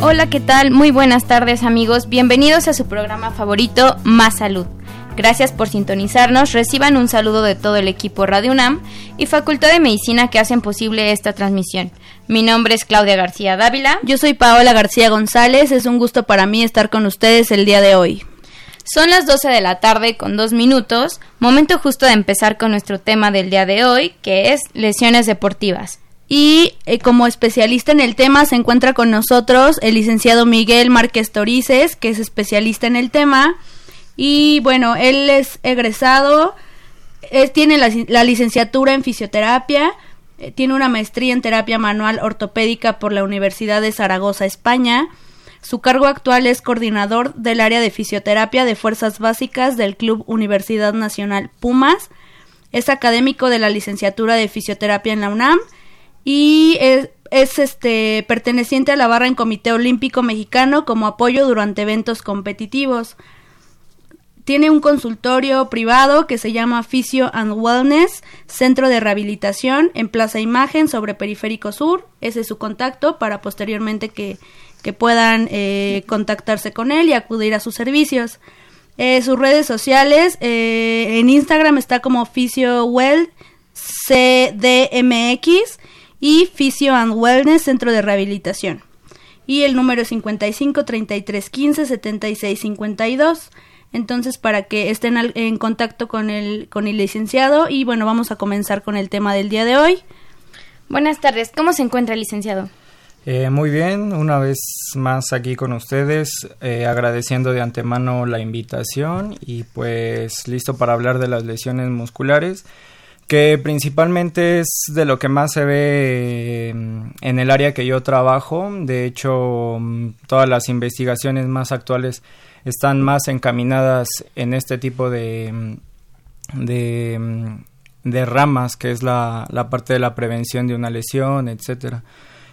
Hola, ¿qué tal? Muy buenas tardes amigos, bienvenidos a su programa favorito Más Salud. Gracias por sintonizarnos, reciban un saludo de todo el equipo Radio UNAM y Facultad de Medicina que hacen posible esta transmisión. Mi nombre es Claudia García Dávila. Yo soy Paola García González, es un gusto para mí estar con ustedes el día de hoy. Son las 12 de la tarde con dos minutos, momento justo de empezar con nuestro tema del día de hoy, que es lesiones deportivas y eh, como especialista en el tema se encuentra con nosotros el licenciado Miguel Márquez Torices, que es especialista en el tema. Y bueno, él es egresado, tiene la, licenciatura en fisioterapia, eh, tiene una maestría en terapia manual ortopédica por la Universidad de Zaragoza, España. Su cargo actual es coordinador del área de fisioterapia de fuerzas básicas del Club Universidad Nacional Pumas. Es académico de la licenciatura de fisioterapia en la UNAM y es, este perteneciente a la barra en Comité Olímpico Mexicano como apoyo durante eventos competitivos. Tiene un consultorio privado que se llama Physio and Wellness, Centro de Rehabilitación en Plaza Imagen sobre Periférico Sur. Ese es su contacto para posteriormente que, puedan eh, contactarse con él y acudir a sus servicios. Eh, sus redes sociales, eh, en Instagram está como PhysioWell CDMX y Physio and Wellness Centro de Rehabilitación. Y el número es 55 33 15 76 52. Entonces, para que estén en contacto con el, con el licenciado. Y bueno, vamos a comenzar con el tema del día de hoy. Buenas tardes, ¿cómo se encuentra el licenciado? Eh, muy bien, una vez más aquí con ustedes, eh, agradeciendo de antemano la invitación y pues listo para hablar de las lesiones musculares que principalmente es de lo que más se ve mm, en el área que yo trabajo. De hecho, mm, todas las investigaciones más actuales están más encaminadas en este tipo de, mm, de, ramas, que es la, la, parte de la prevención de una lesión, etcétera.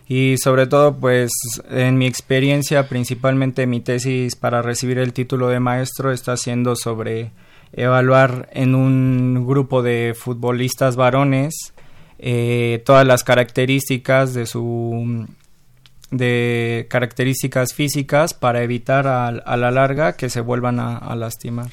Y sobre todo, pues, en mi experiencia, principalmente mi tesis para recibir el título de maestro está siendo sobre evaluar en un grupo de futbolistas varones eh, todas las características de su de características físicas para evitar a, la larga que se vuelvan a, lastimar.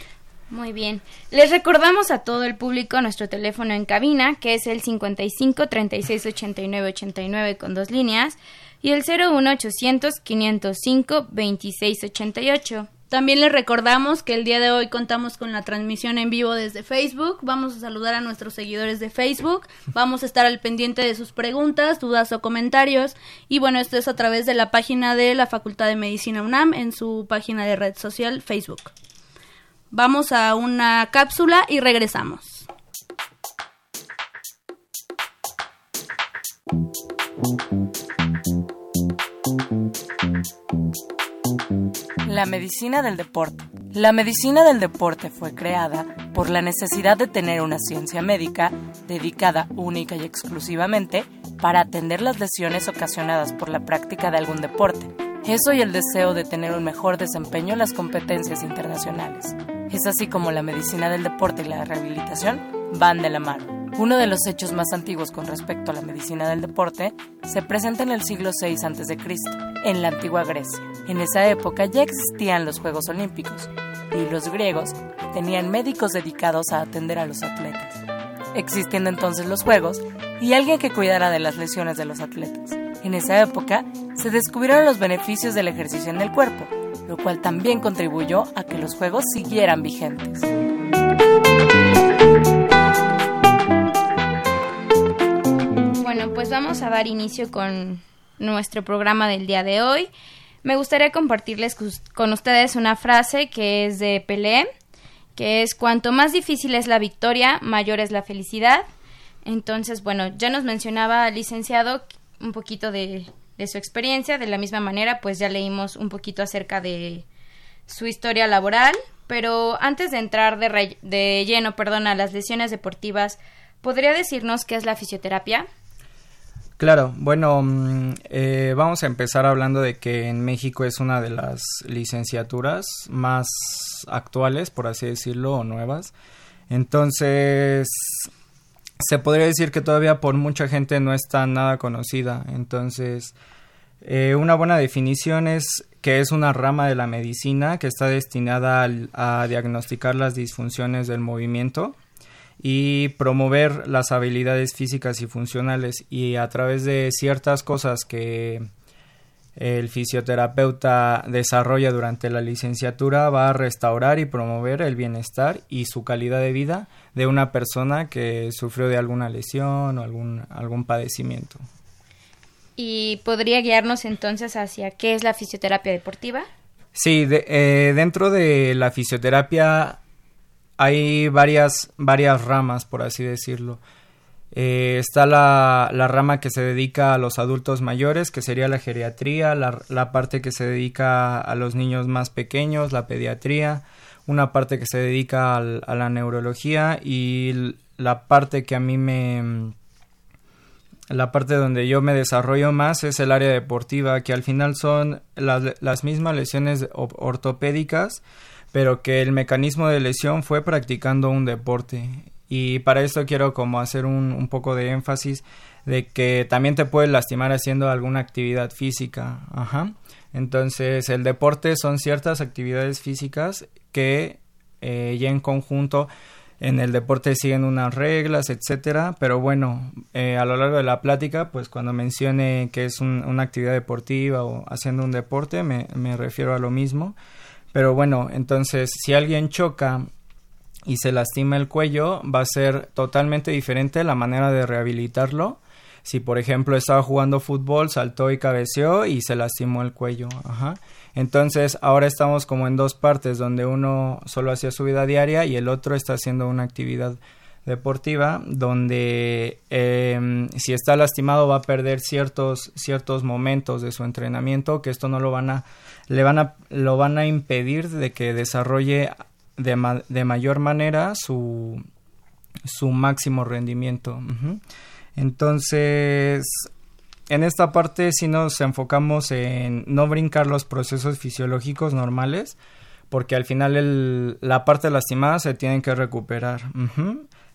Muy bien. Les recordamos a todo el público nuestro teléfono en cabina, que es el 55 36 89 89 con dos líneas, y el 01 800 505 26 88. También les recordamos que el día de hoy contamos con la transmisión en vivo desde Facebook. Vamos a saludar a nuestros seguidores de Facebook. Vamos a estar al pendiente de sus preguntas, dudas o comentarios. Y bueno, esto es a través de la página de la Facultad de Medicina UNAM en su página de red social Facebook. Vamos a una cápsula y regresamos. La medicina del deporte. La medicina del deporte fue creada por la necesidad de tener una ciencia médica dedicada única y exclusivamente para atender las lesiones ocasionadas por la práctica de algún deporte. Eso y el deseo de tener un mejor desempeño en las competencias internacionales. Es así como la medicina del deporte y la rehabilitación van de la mano. Uno de los hechos más antiguos con respecto a la medicina del deporte se presenta en el siglo VI a.C., en la antigua Grecia. En esa época ya existían los Juegos Olímpicos y los griegos tenían médicos dedicados a atender a los atletas. Existiendo entonces los Juegos y alguien que cuidara de las lesiones de los atletas. En esa época se descubrieron los beneficios del ejercicio en el cuerpo, lo cual también contribuyó a que los juegos siguieran vigentes. Bueno, pues vamos a dar inicio con nuestro programa del día de hoy. Me gustaría compartirles con ustedes una frase que es de Pelé, que es cuanto más difícil es la victoria, mayor es la felicidad. Entonces, bueno, ya nos mencionaba licenciado un poquito de, su experiencia, de la misma manera, pues ya leímos un poquito acerca de su historia laboral, pero antes de entrar de, de lleno, perdón, a las lesiones deportivas, ¿podría decirnos qué es la fisioterapia? Claro, bueno, mm, eh, vamos a empezar hablando de que en México es una de las licenciaturas más actuales, por así decirlo, o nuevas. Entonces, se podría decir que todavía por mucha gente no está nada conocida. Entonces, eh, una buena definición es que es una rama de la medicina que está destinada a diagnosticar las disfunciones del movimiento y promover las habilidades físicas y funcionales y a través de ciertas cosas que el fisioterapeuta desarrolla durante la licenciatura va a restaurar y promover el bienestar y su calidad de vida de una persona que sufrió de alguna lesión o algún, algún padecimiento. ¿Y podría guiarnos entonces hacia qué es la fisioterapia deportiva? Sí, eh, dentro de la fisioterapia hay varias, varias ramas, por así decirlo. Eh, está la, la, rama que se dedica a los adultos mayores, que sería la geriatría, la, la, parte que se dedica a los niños más pequeños, la pediatría, una parte que se dedica al, a la neurología y la parte que a mí me... La parte donde yo me desarrollo más es el área deportiva, que al final son las, las mismas lesiones ortopédicas, pero que el mecanismo de lesión fue practicando un deporte. Y para esto quiero como hacer un, un poco de énfasis de que también te puedes lastimar haciendo alguna actividad física. Ajá. Entonces el deporte son ciertas actividades físicas que eh, ya en conjunto en el deporte siguen unas reglas, etcétera, pero bueno, eh, a lo largo de la plática, pues cuando mencione que es una actividad deportiva o haciendo un deporte, me, me refiero a lo mismo. Pero bueno, entonces si alguien choca y se lastima el cuello, va a ser totalmente diferente la manera de rehabilitarlo. Si por ejemplo estaba jugando fútbol, saltó y cabeceó y se lastimó el cuello. Ajá. Entonces ahora estamos como en dos partes, donde uno solo hacía su vida diaria y el otro está haciendo una actividad deportiva donde eh, si está lastimado va a perder ciertos ciertos momentos de su entrenamiento que esto no lo van a le van a lo van a impedir de que desarrolle de, de mayor manera su su máximo rendimiento. Entonces en esta parte si nos enfocamos en no brincar los procesos fisiológicos normales porque al final la parte lastimada se tiene que recuperar.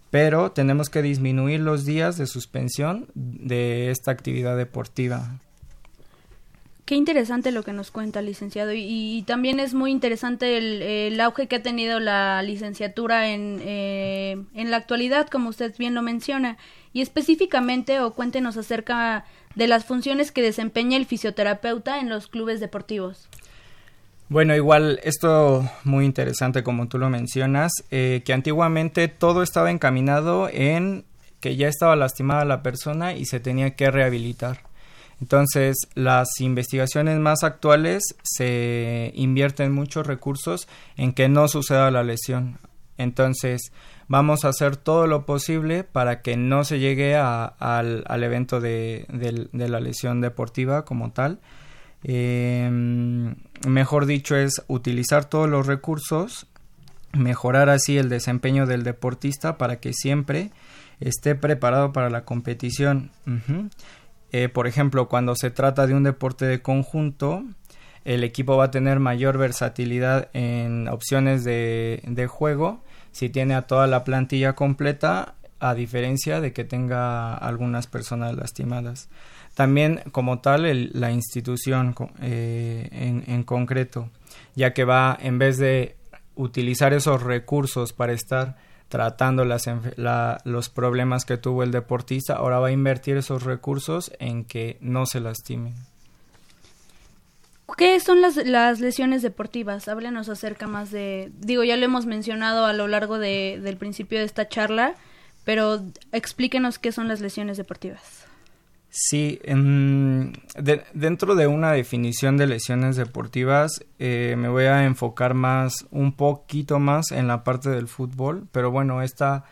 Pero tenemos que disminuir los días de suspensión de esta actividad deportiva. Qué interesante lo que nos cuenta, licenciado. Y, también es muy interesante el, auge que ha tenido la licenciatura en, eh, en la actualidad, como usted bien lo menciona. Y específicamente, o cuéntenos acerca de las funciones que desempeña el fisioterapeuta en los clubes deportivos. Bueno, igual esto muy interesante como tú lo mencionas, eh, que antiguamente todo estaba encaminado en que ya estaba lastimada la persona y se tenía que rehabilitar. Entonces, las investigaciones más actuales se invierten muchos recursos en que no suceda la lesión. Entonces, vamos a hacer todo lo posible para que no se llegue al, evento de, de la lesión deportiva como tal eh, mejor dicho, es utilizar todos los recursos, mejorar así el desempeño del deportista para que siempre esté preparado para la competición. Eh, por ejemplo, cuando se trata de un deporte de conjunto, el equipo va a tener mayor versatilidad en opciones de, juego si tiene a toda la plantilla completa a diferencia de que tenga algunas personas lastimadas. También como tal la institución eh, en, concreto, ya que va en vez de utilizar esos recursos para estar tratando las, los problemas que tuvo el deportista, ahora va a invertir esos recursos en que no se lastimen. ¿Qué son las, las lesiones deportivas? Háblenos acerca más de... Digo, ya lo hemos mencionado a lo largo de, del principio de esta charla, pero explíquenos qué son las lesiones deportivas. Sí, dentro de una definición de lesiones deportivas eh, me voy a enfocar más, un poquito más en la parte del fútbol, pero bueno, esta,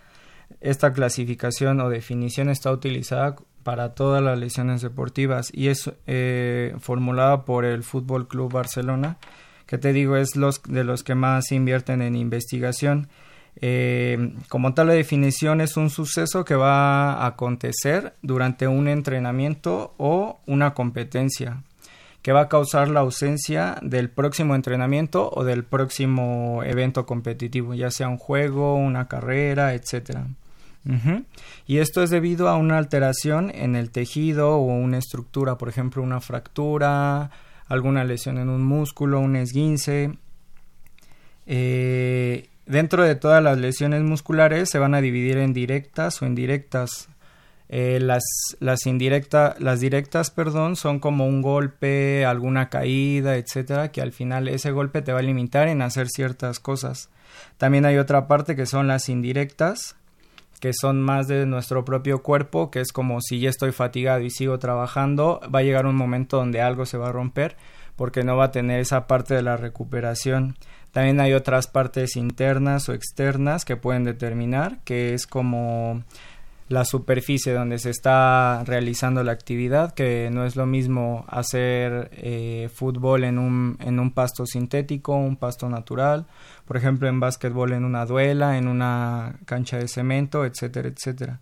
esta clasificación o definición está utilizada para todas las lesiones deportivas y es eh, formulada por el Fútbol Club Barcelona, que te digo es los de los que más invierten en investigación eh, como tal, la definición es un suceso que va a acontecer durante un entrenamiento o una competencia que va a causar la ausencia del próximo entrenamiento o del próximo evento competitivo, ya sea un juego, una carrera, etcétera. Y esto es debido a una alteración en el tejido o una estructura, por ejemplo, una fractura, alguna lesión en un músculo, un esguince. Eh, Dentro de todas las lesiones musculares se van a dividir en directas o indirectas. Eh, las, las directas, perdón, son como un golpe, alguna caída, etcétera, que al final ese golpe te va a limitar en hacer ciertas cosas. También hay otra parte que son las indirectas, que son más de nuestro propio cuerpo, que es como si ya estoy fatigado y sigo trabajando, va a llegar un momento donde algo se va a romper porque no va a tener esa parte de la recuperación. También hay otras partes internas o externas que pueden determinar, que es como la superficie donde se está realizando la actividad, que no es lo mismo hacer eh, fútbol en un, en un pasto sintético, un pasto natural, por ejemplo en básquetbol en una duela, en una cancha de cemento, etcétera, etcétera.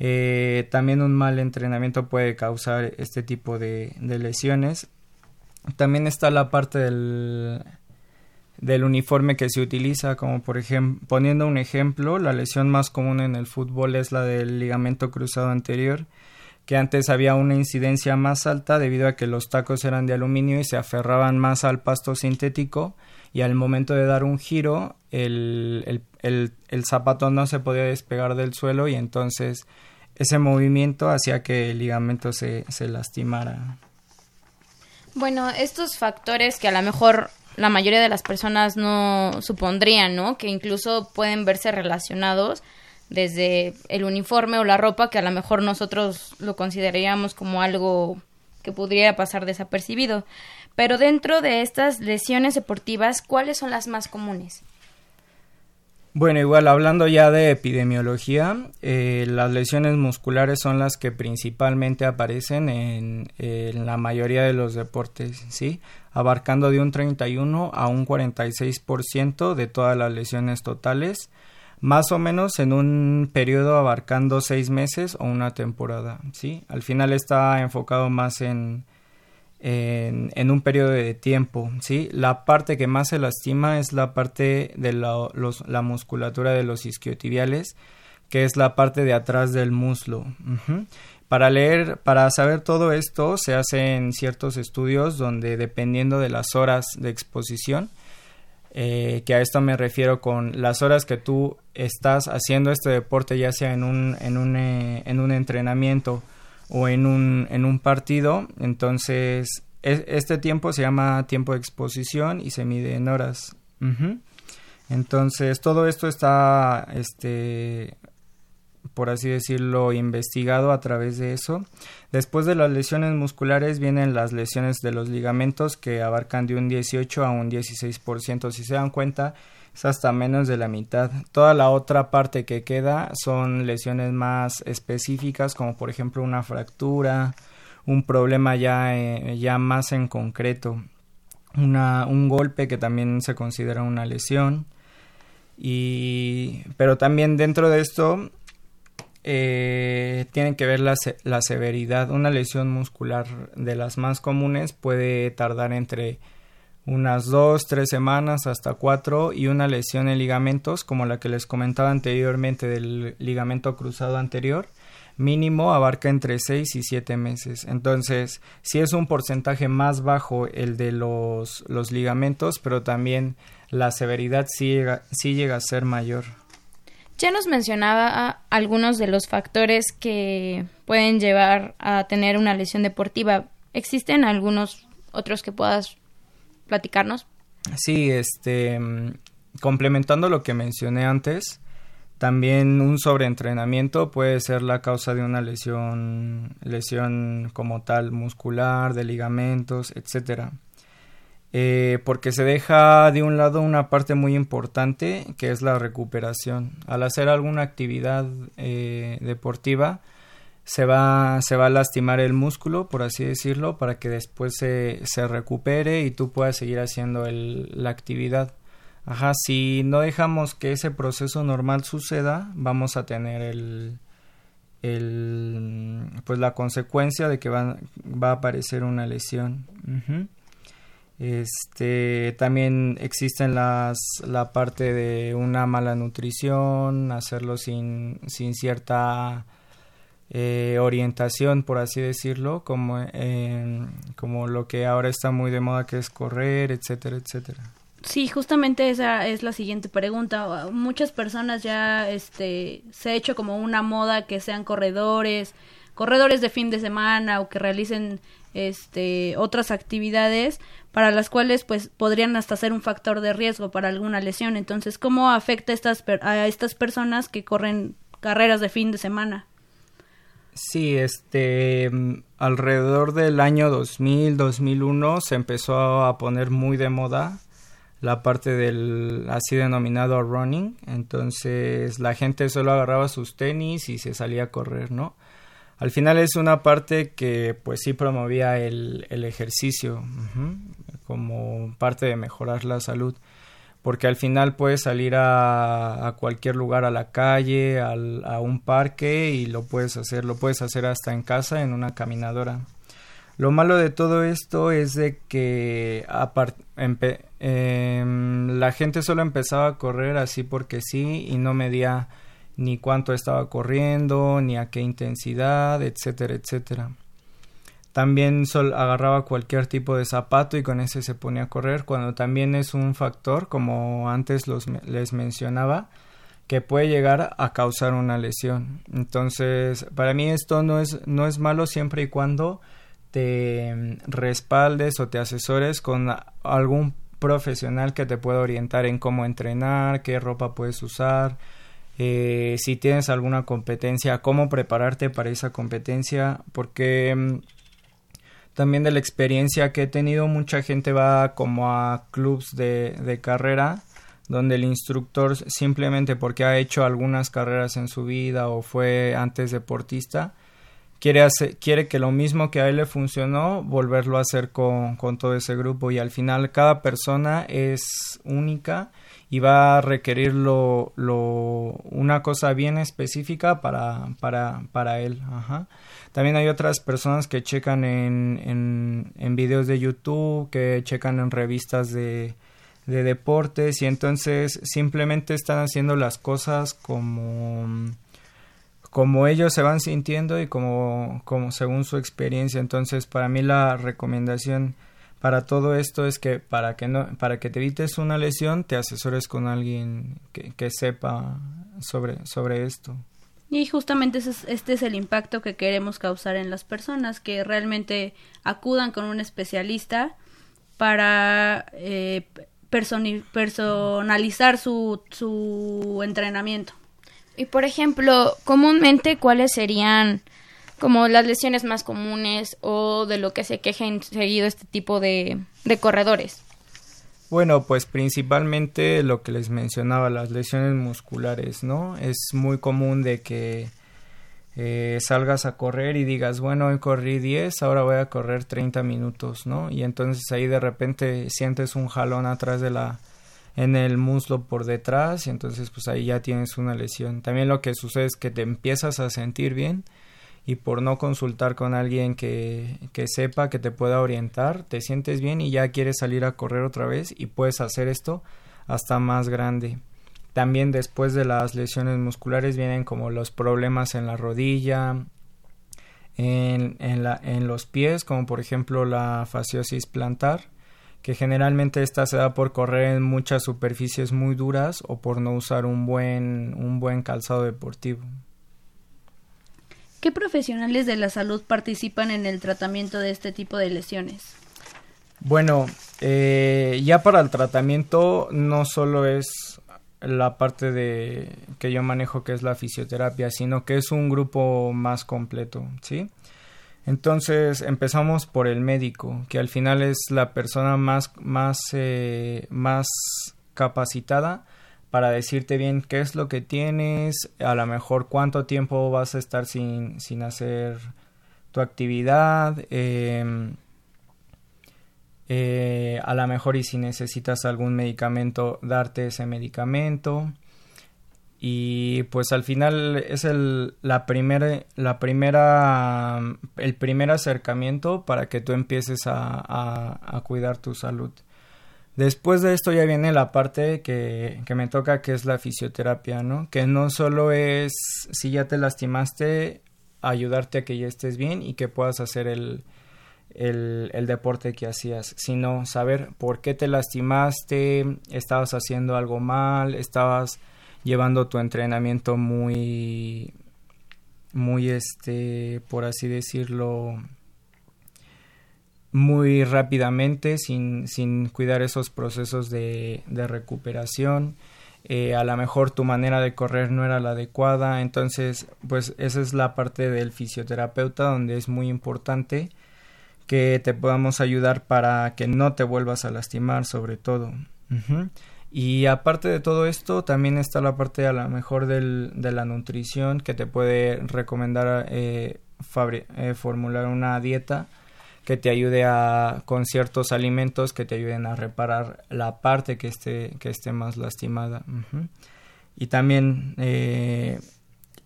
Eh, también un mal entrenamiento puede causar este tipo de lesiones. También está la parte del del uniforme que se utiliza, como por ejemplo, poniendo un ejemplo, la lesión más común en el fútbol es la del ligamento cruzado anterior, que antes había una incidencia más alta debido a que los tacos eran de aluminio y se aferraban más al pasto sintético y al momento de dar un giro el, el, el zapato no se podía despegar del suelo y entonces ese movimiento hacía que el ligamento se, se lastimara. Bueno, estos factores que a lo mejor la mayoría de las personas no supondrían, ¿no? Que incluso pueden verse relacionados desde el uniforme o la ropa que a lo mejor nosotros lo consideraríamos como algo que podría pasar desapercibido. Pero dentro de estas lesiones deportivas, ¿cuáles son las más comunes? Bueno, igual hablando ya de epidemiología, eh, las lesiones musculares son las que principalmente aparecen en, en, la mayoría de los deportes, ¿sí? Abarcando de un 31 a un 46% de todas las lesiones totales, más o menos en un periodo abarcando seis meses o una temporada, ¿sí? Al final está enfocado más en, en, un periodo de tiempo, ¿sí? La parte que más se lastima es la parte de la, la musculatura de los isquiotibiales, que es la parte de atrás del muslo. Para leer, para saber todo esto, se hacen ciertos estudios donde dependiendo de las horas de exposición, eh, que a esto me refiero con las horas que tú estás haciendo este deporte, ya sea en un, en un, eh, en un entrenamiento o en un, en un partido. Entonces, este tiempo se llama tiempo de exposición y se mide en horas. Entonces, todo esto está, este, por así decirlo, investigado a través de eso. Después de las lesiones musculares vienen las lesiones de los ligamentos que abarcan de un 18 a un 16%. Si se dan cuenta, es hasta menos de la mitad. Toda la otra parte que queda son lesiones más específicas, como por ejemplo una fractura, un problema ya, eh, ya más en concreto, una, un golpe que también se considera una lesión. Y, pero también dentro de esto eh, tienen que ver la, la severidad. Una lesión muscular de las más comunes puede tardar entre unas dos, tres semanas hasta cuatro y una lesión en ligamentos como la que les comentaba anteriormente del ligamento cruzado anterior mínimo abarca entre seis y siete meses. Entonces, sí es un porcentaje más bajo el de los, los ligamentos, pero también la severidad sí llega, sí llega a ser mayor. Ya nos mencionaba algunos de los factores que pueden llevar a tener una lesión deportiva. ¿Existen algunos otros que puedas platicarnos? Sí, este, complementando lo que mencioné antes, también un sobreentrenamiento puede ser la causa de una lesión, lesión como tal muscular, de ligamentos, etcétera. Eh, porque se deja de un lado una parte muy importante que es la recuperación. Al hacer alguna actividad eh, deportiva se va, se va a lastimar el músculo, por así decirlo, para que después se, se recupere y tú puedas seguir haciendo el, la actividad. Ajá, si no dejamos que ese proceso normal suceda, vamos a tener el, el pues la consecuencia de que va, va a aparecer una lesión. Este también existen las la parte de una mala nutrición, hacerlo sin, sin cierta eh, orientación, por así decirlo, como, como lo que ahora está muy de moda que es correr, etcétera, etcétera. Sí, justamente esa es la siguiente pregunta. Muchas personas ya este se ha hecho como una moda que sean corredores, corredores de fin de semana o que realicen este otras actividades para las cuales pues podrían hasta ser un factor de riesgo para alguna lesión. Entonces, ¿cómo afecta estas a estas personas que corren carreras de fin de semana? Sí, este alrededor del año 2000, 2001 se empezó a poner muy de moda la parte del así denominado running, entonces la gente solo agarraba sus tenis y se salía a correr, ¿no? al final es una parte que pues sí promovía el, el ejercicio como parte de mejorar la salud porque al final puedes salir a, cualquier lugar a la calle al, a un parque y lo puedes hacer lo puedes hacer hasta en casa en una caminadora lo malo de todo esto es de que em, la gente solo empezaba a correr así porque sí y no medía ni cuánto estaba corriendo, ni a qué intensidad, etcétera, etcétera. También sol agarraba cualquier tipo de zapato y con ese se ponía a correr, cuando también es un factor, como antes los, les mencionaba, que puede llegar a causar una lesión. Entonces, para mí esto no es, no es malo siempre y cuando te respaldes o te asesores con algún profesional que te pueda orientar en cómo entrenar, qué ropa puedes usar, eh, si tienes alguna competencia, cómo prepararte para esa competencia, porque mm, también de la experiencia que he tenido, mucha gente va como a clubs de, de carrera donde el instructor simplemente porque ha hecho algunas carreras en su vida o fue antes deportista, quiere, hacer, quiere que lo mismo que a él le funcionó, volverlo a hacer con, con todo ese grupo y al final cada persona es única y va a requerir lo, una cosa bien específica para, para, para él. Ajá. También hay otras personas que checan en, en, en videos de YouTube, que checan en revistas de, de deportes y entonces simplemente están haciendo las cosas como como ellos se van sintiendo y como, como según su experiencia. Entonces, para mí la recomendación para todo esto es que para que no para que te evites una lesión te asesores con alguien que, que sepa sobre sobre esto y justamente este es el impacto que queremos causar en las personas que realmente acudan con un especialista para eh, personalizar su, su entrenamiento y por ejemplo comúnmente cuáles serían como las lesiones más comunes o de lo que se quejen seguido este tipo de, de corredores? Bueno, pues principalmente lo que les mencionaba, las lesiones musculares, ¿no? Es muy común de que eh, salgas a correr y digas, bueno, hoy corrí 10, ahora voy a correr 30 minutos, ¿no? Y entonces ahí de repente sientes un jalón atrás de la en el muslo por detrás y entonces pues ahí ya tienes una lesión. También lo que sucede es que te empiezas a sentir bien y por no consultar con alguien que, que sepa, que te pueda orientar, te sientes bien y ya quieres salir a correr otra vez y puedes hacer esto hasta más grande. También después de las lesiones musculares vienen como los problemas en la rodilla, en, en, la, en los pies, como por ejemplo la fasciosis plantar, que generalmente esta se da por correr en muchas superficies muy duras o por no usar un buen, un buen calzado deportivo. ¿Qué profesionales de la salud participan en el tratamiento de este tipo de lesiones? Bueno, eh, ya para el tratamiento no solo es la parte de que yo manejo que es la fisioterapia, sino que es un grupo más completo, ¿sí? Entonces empezamos por el médico, que al final es la persona más, más, eh, más capacitada para decirte bien qué es lo que tienes, a lo mejor cuánto tiempo vas a estar sin, sin hacer tu actividad, em, eh, a lo mejor y si necesitas algún medicamento, darte ese medicamento. Y pues al final es el, la primera, la primera, el primer acercamiento para que tú empieces a, a cuidar tu salud. Después de esto ya viene la parte que, que, me toca, que es la fisioterapia, ¿no? Que no solo es, si ya te lastimaste, ayudarte a que ya estés bien y que puedas hacer el, el, el, deporte que hacías, sino saber por qué te lastimaste, estabas haciendo algo mal, estabas llevando tu entrenamiento muy, muy, este, por así decirlo, muy rápidamente sin, sin cuidar esos procesos de, recuperación. Eh, a lo mejor tu manera de correr no era la adecuada, entonces pues esa es la parte del fisioterapeuta donde es muy importante que te podamos ayudar para que no te vuelvas a lastimar sobre todo. Y aparte de todo esto, también está la parte a lo mejor del, de la nutrición que te puede recomendar eh, eh, formular una dieta que te ayude a con ciertos alimentos que te ayuden a reparar la parte que esté que esté más lastimada. Y también eh,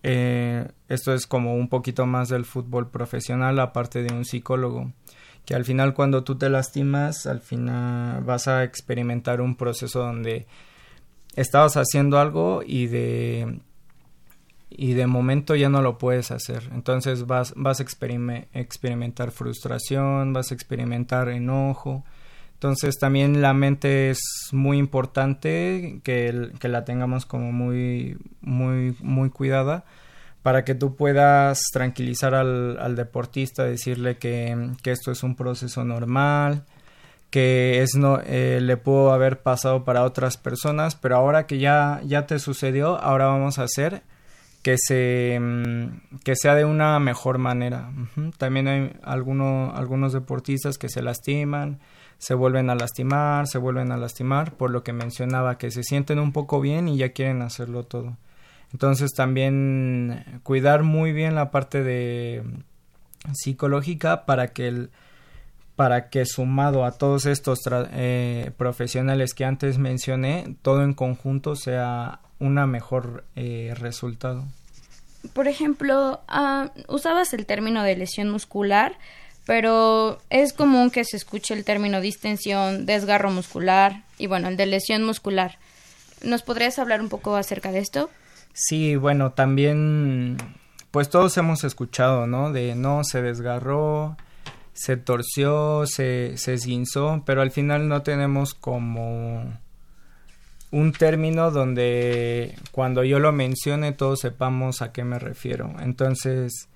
eh, esto es como un poquito más del fútbol profesional aparte de un psicólogo que al final cuando tú te lastimas al final vas a experimentar un proceso donde estabas haciendo algo y de y de momento ya no lo puedes hacer. Entonces vas, vas a experimentar frustración, vas a experimentar enojo. Entonces también la mente es muy importante que, que la tengamos como muy, muy, muy cuidada para que tú puedas tranquilizar al, deportista, decirle que, esto es un proceso normal, que es no eh, le pudo haber pasado para otras personas, pero ahora que ya, ya te sucedió, ahora vamos a hacer que se mm, que sea de una mejor manera. También hay algunos algunos deportistas que se lastiman, se vuelven a lastimar, se vuelven a lastimar, por lo que mencionaba que se sienten un poco bien y ya quieren hacerlo todo. Entonces también cuidar muy bien la parte de psicológica para que el para que sumado a todos estos eh, profesionales que antes mencioné, todo en conjunto sea una mejor eh, resultado. Por ejemplo, uh, usabas el término de lesión muscular, pero es común que se escuche el término distensión, desgarro muscular y bueno, el de lesión muscular. ¿Nos podrías hablar un poco acerca de esto? Sí, bueno, también pues todos hemos escuchado, ¿no? De no, se desgarró, se torció, se, se esguinzó, pero al final no tenemos como un término donde cuando yo lo mencione todos sepamos a qué me refiero. Entonces,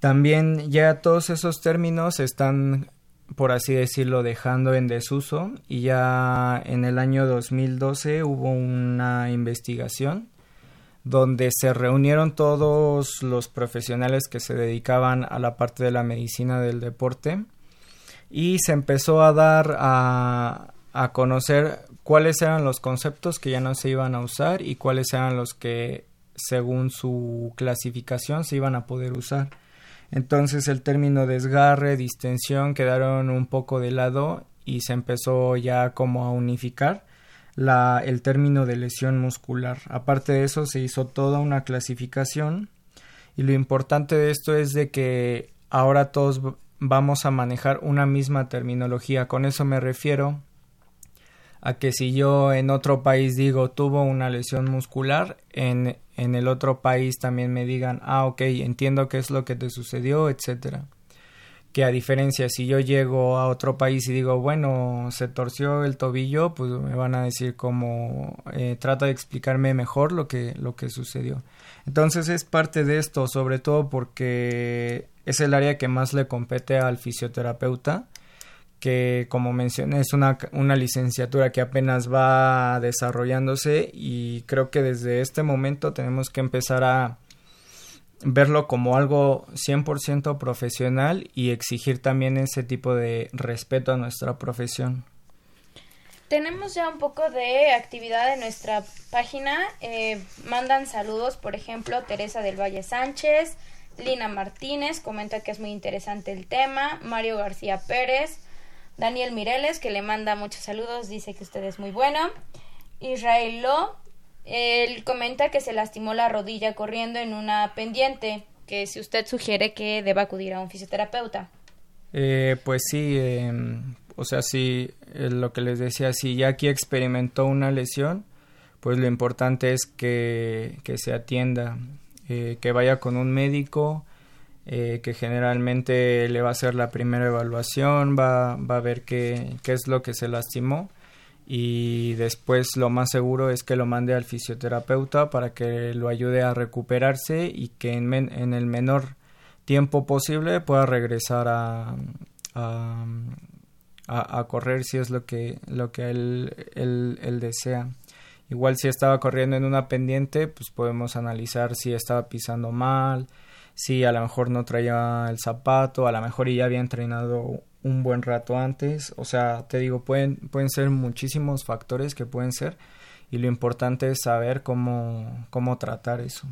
también ya todos esos términos están, por así decirlo, dejando en desuso y ya en el año 2012 hubo una investigación donde se reunieron todos los profesionales que se dedicaban a la parte de la medicina del deporte y se empezó a dar a, a conocer cuáles eran los conceptos que ya no se iban a usar y cuáles eran los que según su clasificación se iban a poder usar. Entonces el término desgarre, distensión quedaron un poco de lado y se empezó ya como a unificar la, el término de lesión muscular. Aparte de eso se hizo toda una clasificación y lo importante de esto es de que ahora todos vamos a manejar una misma terminología. Con eso me refiero a que si yo en otro país digo tuvo una lesión muscular, en, en el otro país también me digan, ah, ok, entiendo qué es lo que te sucedió, etcétera. Que a diferencia si yo llego a otro país y digo bueno se torció el tobillo pues me van a decir como eh, trata de explicarme mejor lo que lo que sucedió entonces es parte de esto sobre todo porque es el área que más le compete al fisioterapeuta que como mencioné es una, una licenciatura que apenas va desarrollándose y creo que desde este momento tenemos que empezar a verlo como algo 100% profesional y exigir también ese tipo de respeto a nuestra profesión. Tenemos ya un poco de actividad en nuestra página. Eh, mandan saludos, por ejemplo, Teresa del Valle Sánchez, Lina Martínez comenta que es muy interesante el tema, Mario García Pérez, Daniel Mireles, que le manda muchos saludos, dice que usted es muy bueno. Israel Lo, él comenta que se lastimó la rodilla corriendo en una pendiente, que si usted sugiere que deba acudir a un fisioterapeuta. Eh, pues sí, em, o sea, sí, eh, lo que les decía, si ya aquí experimentó una lesión, pues lo importante es que, que se atienda, eh, que vaya con un médico, eh, que generalmente le va a hacer la primera evaluación, va, va a ver qué, qué es lo que se lastimó y después lo más seguro es que lo mande al fisioterapeuta para que lo ayude a recuperarse y que en, en el menor tiempo posible pueda regresar a, a, a, correr si es lo que, lo que él, él, él, desea. Igual si estaba corriendo en una pendiente, pues podemos analizar si estaba pisando mal, si a lo mejor no traía el zapato, a lo mejor ya había entrenado un buen rato antes, o sea, te digo, pueden, pueden ser muchísimos factores que pueden ser y lo importante es saber cómo, cómo tratar eso.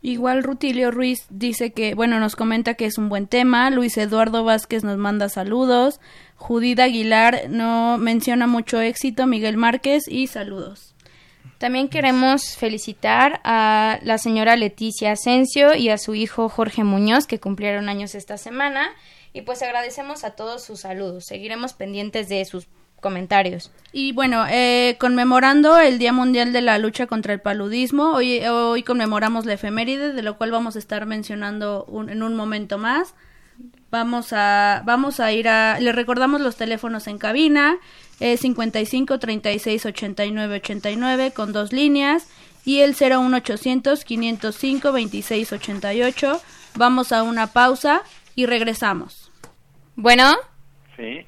Igual Rutilio Ruiz dice que, bueno, nos comenta que es un buen tema, Luis Eduardo Vázquez nos manda saludos, Judith Aguilar no menciona mucho éxito, Miguel Márquez y saludos. También queremos felicitar a la señora Leticia Asensio y a su hijo Jorge Muñoz, que cumplieron años esta semana. Y pues agradecemos a todos sus saludos. Seguiremos pendientes de sus comentarios. Y bueno, eh, conmemorando el Día Mundial de la Lucha contra el Paludismo, hoy, hoy conmemoramos la efeméride, de lo cual vamos a estar mencionando en un momento más. Vamos a, vamos a ir a, le recordamos los teléfonos en cabina, es 55 36 89 89 con dos líneas y el 01800 505 26 88. Vamos a una pausa y regresamos. Bueno. Sí.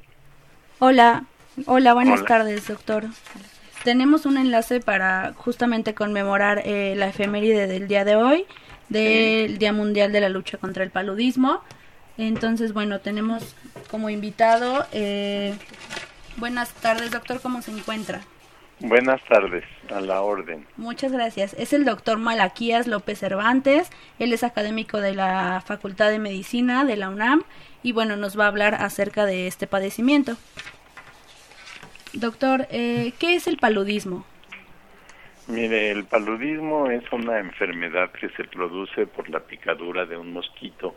Hola, hola, buenas tardes, doctor. Tenemos un enlace para justamente conmemorar eh, la efeméride del día de hoy, del Día Mundial de la Lucha contra el Paludismo. Entonces, bueno, tenemos como invitado. Eh, buenas tardes, doctor, ¿cómo se encuentra? Buenas tardes, a la orden. Muchas gracias. Es el doctor Malaquías López Cervantes. Él es académico de la Facultad de Medicina de la UNAM y bueno, nos va a hablar acerca de este padecimiento. Doctor, eh, ¿qué es el paludismo? Mire, el paludismo es una enfermedad que se produce por la picadura de un mosquito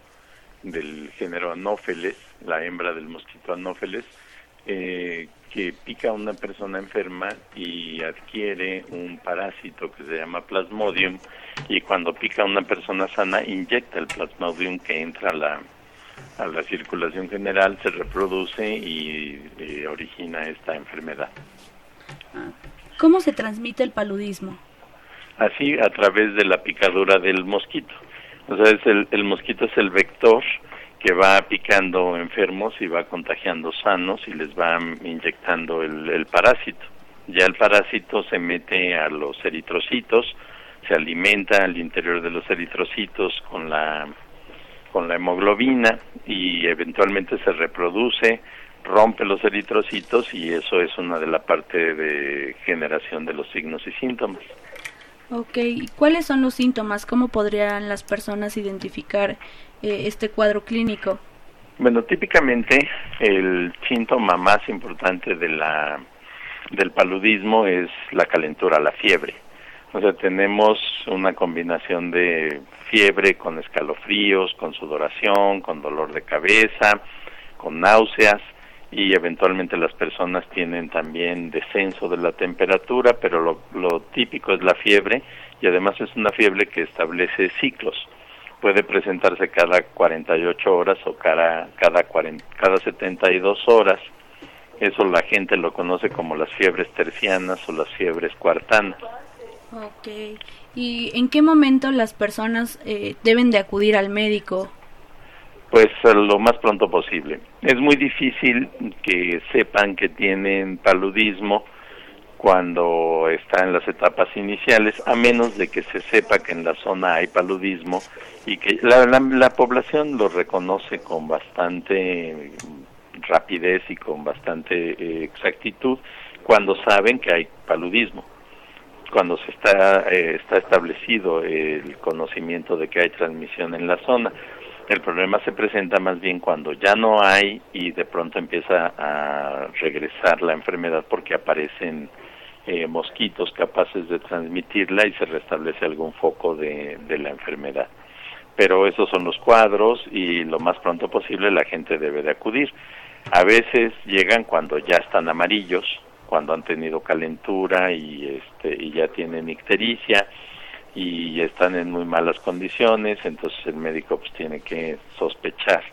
del género Anopheles, la hembra del mosquito Anopheles, eh, que pica a una persona enferma y adquiere un parásito que se llama plasmodium y cuando pica a una persona sana inyecta el plasmodium que entra a la, a la circulación general, se reproduce y eh, origina esta enfermedad. ¿Cómo se transmite el paludismo? Así, a través de la picadura del mosquito. O sea, es el, el mosquito es el vector que va picando enfermos y va contagiando sanos y les va inyectando el, el parásito. Ya el parásito se mete a los eritrocitos, se alimenta al interior de los eritrocitos con la con la hemoglobina y eventualmente se reproduce, rompe los eritrocitos y eso es una de la parte de generación de los signos y síntomas. Ok, ¿cuáles son los síntomas? ¿Cómo podrían las personas identificar eh, este cuadro clínico? Bueno, típicamente el síntoma más importante de la, del paludismo es la calentura, la fiebre. O sea, tenemos una combinación de fiebre con escalofríos, con sudoración, con dolor de cabeza, con náuseas y eventualmente las personas tienen también descenso de la temperatura, pero lo, típico es la fiebre y además es una fiebre que establece ciclos. puede presentarse cada 48 horas o cada, cada, 40, cada 72 horas. Eso la gente lo conoce como las fiebres tercianas o las fiebres cuartanas. Ok. ¿Y en qué momento las personas eh, deben de acudir al médico? Pues lo más pronto posible. Es muy difícil que sepan que tienen paludismo cuando está en las etapas iniciales, a menos de que se sepa que en la zona hay paludismo y que la, la, población lo reconoce con bastante rapidez y con bastante eh, exactitud cuando saben que hay paludismo cuando se está eh, está establecido el conocimiento de que hay transmisión en la zona el problema se presenta más bien cuando ya no hay y de pronto empieza a regresar la enfermedad porque aparecen eh, mosquitos capaces de transmitirla y se restablece algún foco de, de la enfermedad. Pero esos son los cuadros y lo más pronto posible la gente debe de acudir. A veces llegan cuando ya están amarillos, cuando han tenido calentura y este y ya tienen ictericia y están en muy malas condiciones, entonces el médico pues tiene que sospechar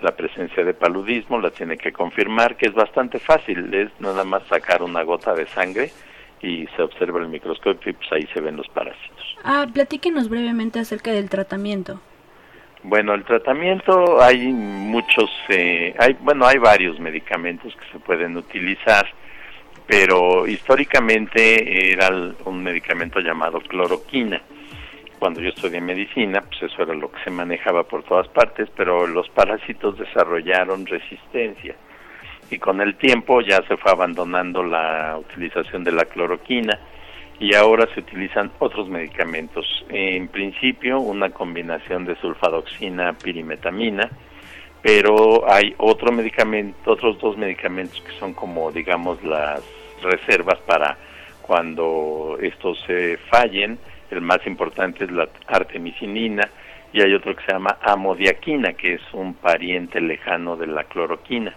la presencia de paludismo, la tiene que confirmar, que es bastante fácil, es nada más sacar una gota de sangre y se observa el microscopio y pues ahí se ven los parásitos. Ah, platíquenos brevemente acerca del tratamiento. Bueno, el tratamiento hay muchos, eh, hay bueno, hay varios medicamentos que se pueden utilizar, pero históricamente era un medicamento llamado cloroquina. Cuando yo estudié medicina, pues eso era lo que se manejaba por todas partes, pero los parásitos desarrollaron resistencia y con el tiempo ya se fue abandonando la utilización de la cloroquina y ahora se utilizan otros medicamentos. En principio, una combinación de sulfadoxina pirimetamina, pero hay otro medicamento, otros dos medicamentos que son como, digamos, las reservas para cuando estos se fallen. El más importante es la artemisinina y hay otro que se llama amodiaquina, que es un pariente lejano de la cloroquina.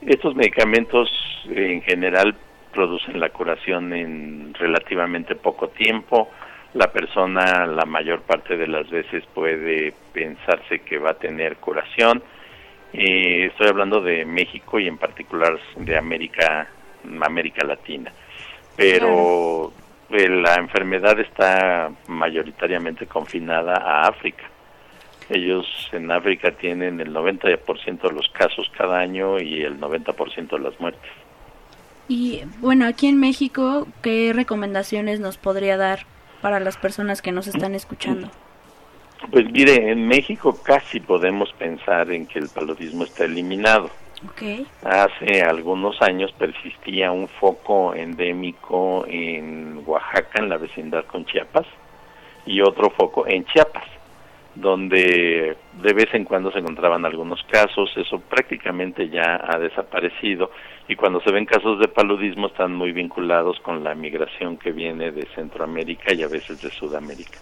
Estos medicamentos en general producen la curación en relativamente poco tiempo. La persona la mayor parte de las veces puede pensarse que va a tener curación. Eh, estoy hablando de México y en particular de América, América Latina. Pero eh, la enfermedad está mayoritariamente confinada a África. Ellos en África tienen el 90% de los casos cada año y el 90% de las muertes. Y bueno, aquí en México, ¿qué recomendaciones nos podría dar para las personas que nos están escuchando? Pues mire, en México casi podemos pensar en que el paludismo está eliminado. Okay. Hace algunos años persistía un foco endémico en Oaxaca, en la vecindad con Chiapas, y otro foco en Chiapas donde de vez en cuando se encontraban algunos casos, eso prácticamente ya ha desaparecido y cuando se ven casos de paludismo están muy vinculados con la migración que viene de Centroamérica y a veces de Sudamérica.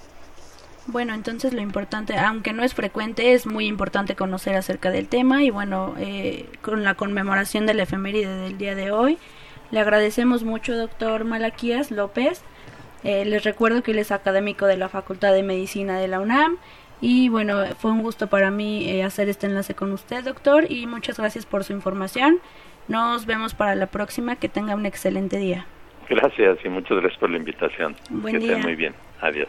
Bueno, entonces lo importante, aunque no es frecuente, es muy importante conocer acerca del tema y bueno, eh, con la conmemoración de la efeméride del día de hoy, le agradecemos mucho, doctor Malaquías López. Eh, les recuerdo que él es académico de la Facultad de Medicina de la UNAM y bueno, fue un gusto para mí eh, hacer este enlace con usted, doctor, y muchas gracias por su información. Nos vemos para la próxima. Que tenga un excelente día. Gracias y muchas gracias por la invitación. Buen que día. muy bien. Adiós.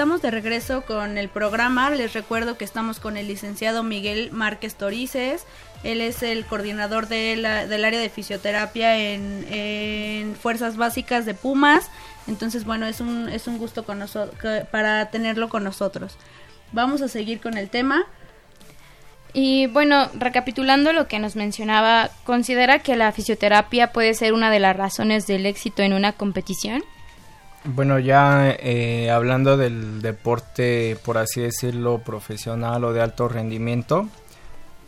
Estamos de regreso con el programa. Les recuerdo que estamos con el licenciado Miguel Márquez Torices. Él es el coordinador de la- del área de fisioterapia en, Fuerzas Básicas de Pumas. Entonces, bueno, es un, es un gusto con que- para tenerlo con nosotros. Vamos a seguir con el tema. Y bueno, recapitulando lo que nos mencionaba, ¿considera que la fisioterapia puede ser una de las razones del éxito en una competición? Bueno, ya eh, hablando del deporte, por así decirlo, profesional o de alto rendimiento,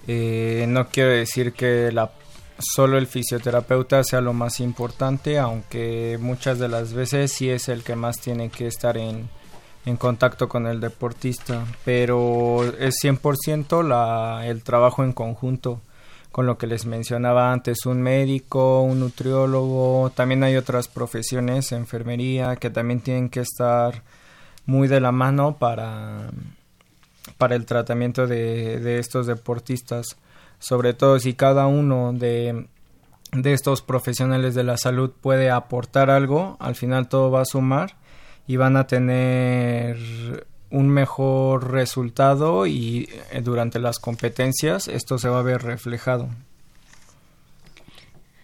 eh, no quiero decir que la, solo el fisioterapeuta sea lo más importante, aunque muchas de las veces sí es el que más tiene que estar en, contacto con el deportista, pero es 100% la, el trabajo en conjunto con lo que les mencionaba antes, un médico, un nutriólogo, también hay otras profesiones, enfermería, que también tienen que estar muy de la mano para, para el tratamiento de, de estos deportistas, sobre todo si cada uno de, de estos profesionales de la salud puede aportar algo, al final todo va a sumar y van a tener un mejor resultado y eh, durante las competencias esto se va a ver reflejado.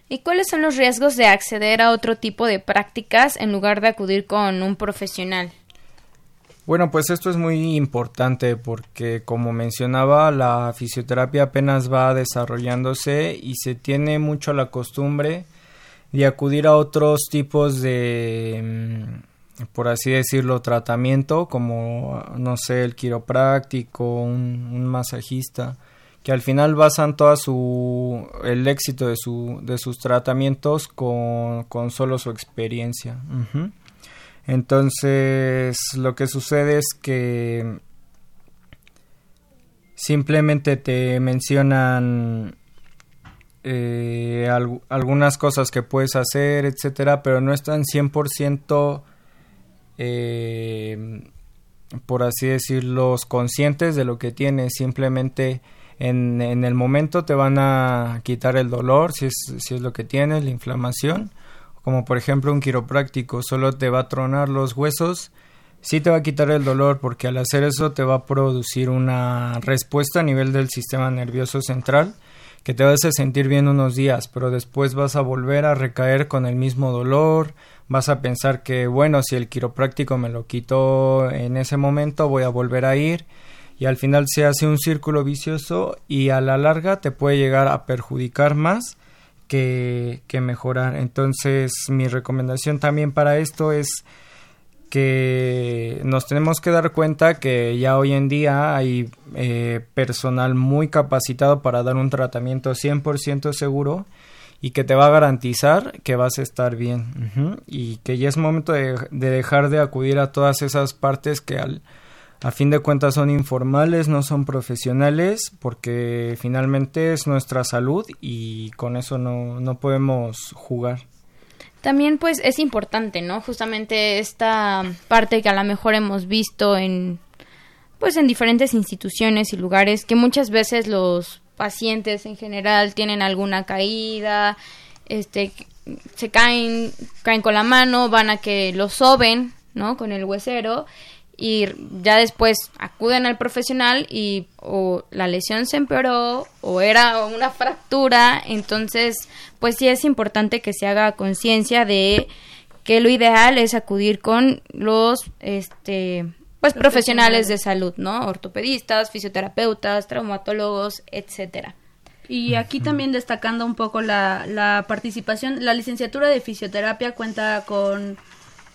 ¿Y cuáles son los riesgos de acceder a otro tipo de prácticas en lugar de acudir con un profesional? Bueno, pues esto es muy importante porque como mencionaba, la fisioterapia apenas va desarrollándose y se tiene mucho la costumbre de acudir a otros tipos de mm, por así decirlo, tratamiento, como, no sé, el quiropráctico, un, masajista, que al final basan todo su, el éxito de, su, de sus tratamientos con, con solo su experiencia. Entonces, lo que sucede es que simplemente te mencionan eh, algunas cosas que puedes hacer, etcétera, pero no están 100% eh, por así decirlo, conscientes de lo que tienes, simplemente en, en, el momento te van a quitar el dolor, si es, si es lo que tienes, la inflamación, como por ejemplo un quiropráctico, solo te va a tronar los huesos, sí te va a quitar el dolor porque al hacer eso te va a producir una respuesta a nivel del sistema nervioso central que te vas a sentir bien unos días, pero después vas a volver a recaer con el mismo dolor, vas a pensar que, bueno, si el quiropráctico me lo quitó en ese momento, voy a volver a ir y al final se hace un círculo vicioso y a la larga te puede llegar a perjudicar más que, que mejorar. Entonces mi recomendación también para esto es que nos tenemos que dar cuenta que ya hoy en día hay eh, personal muy capacitado para dar un tratamiento 100% seguro y que te va a garantizar que vas a estar bien y que ya es momento de, dejar de acudir a todas esas partes que al a fin de cuentas son informales, no son profesionales, porque finalmente es nuestra salud y con eso no, no podemos jugar. También pues es importante, ¿no? Justamente esta parte que a lo mejor hemos visto en pues en diferentes instituciones y lugares que muchas veces los pacientes en general tienen alguna caída, este, se caen, caen con la mano, van a que lo soben, ¿no? Con el huesero y ya después acuden al profesional y o la lesión se empeoró o era una fractura, entonces pues sí es importante que se haga conciencia de que lo ideal es acudir con los este pues profesionales de salud, ¿no? Ortopedistas, fisioterapeutas, traumatólogos, etcétera. Y aquí también destacando un poco la, la participación, la licenciatura de fisioterapia cuenta con,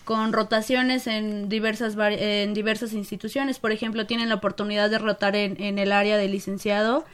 con rotaciones en diversas, en diversas instituciones. Por ejemplo, tienen la oportunidad de rotar en, en el área de licenciado.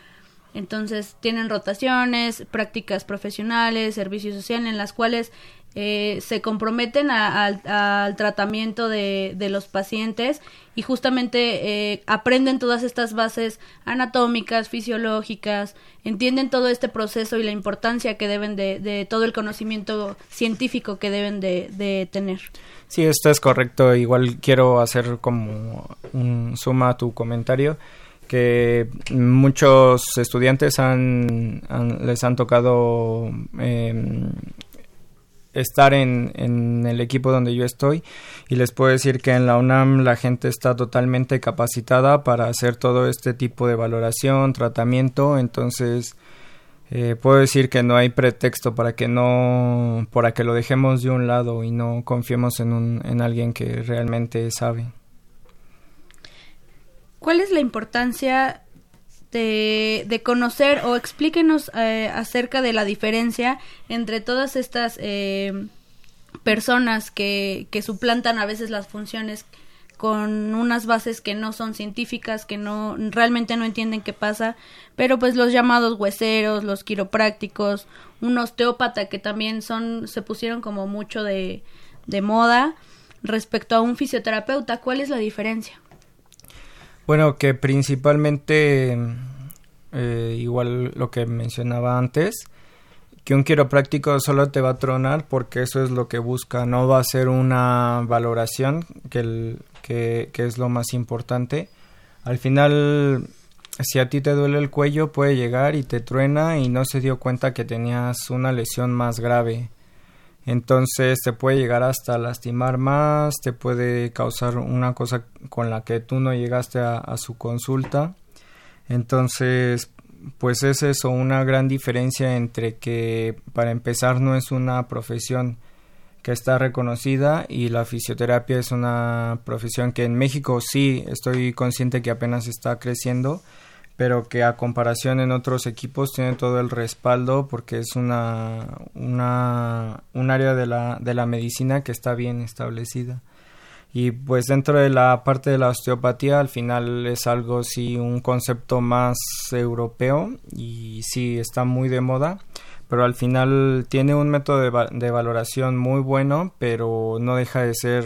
Entonces, tienen rotaciones, prácticas profesionales, servicio social, en las cuales eh, se comprometen al tratamiento de, los pacientes y justamente eh, aprenden todas estas bases anatómicas, fisiológicas, entienden todo este proceso y la importancia que deben de, todo el conocimiento científico que deben de, tener. Sí, esto es correcto. Igual quiero hacer como un suma a tu comentario que muchos estudiantes han, les han tocado eh, estar en, en, el equipo donde yo estoy y les puedo decir que en la UNAM la gente está totalmente capacitada para hacer todo este tipo de valoración, tratamiento, entonces eh, puedo decir que no hay pretexto para que no, para que lo dejemos de un lado y no confiemos en, un, en alguien que realmente sabe. ¿Cuál es la importancia de, conocer o explíquenos eh, acerca de la diferencia entre todas estas eh, personas que, que suplantan a veces las funciones con unas bases que no son científicas, que no realmente no entienden qué pasa, pero pues los llamados hueseros, los quiroprácticos, un osteópata que también son se pusieron como mucho de, de moda respecto a un fisioterapeuta, ¿cuál es la diferencia? Bueno, que principalmente eh, igual lo que mencionaba antes, que un quiropráctico solo te va a tronar porque eso es lo que busca, no va a ser una valoración que, es lo más importante. Al final, si a ti te duele el cuello, puede llegar y te truena y no se dio cuenta que tenías una lesión más grave. Entonces te puede llegar hasta lastimar más, te puede causar una cosa con la que tú no llegaste a, a su consulta. Entonces, pues es eso, una gran diferencia entre que para empezar no es una profesión que está reconocida y la fisioterapia es una profesión que en México sí estoy consciente que apenas está creciendo, pero que a comparación en otros equipos tiene todo el respaldo porque es una, una un área de la, de la medicina que está bien establecida. Y pues dentro de la parte de la osteopatía al final es algo sí un concepto más europeo y sí está muy de moda pero al final tiene un método de, de valoración muy bueno pero no deja de ser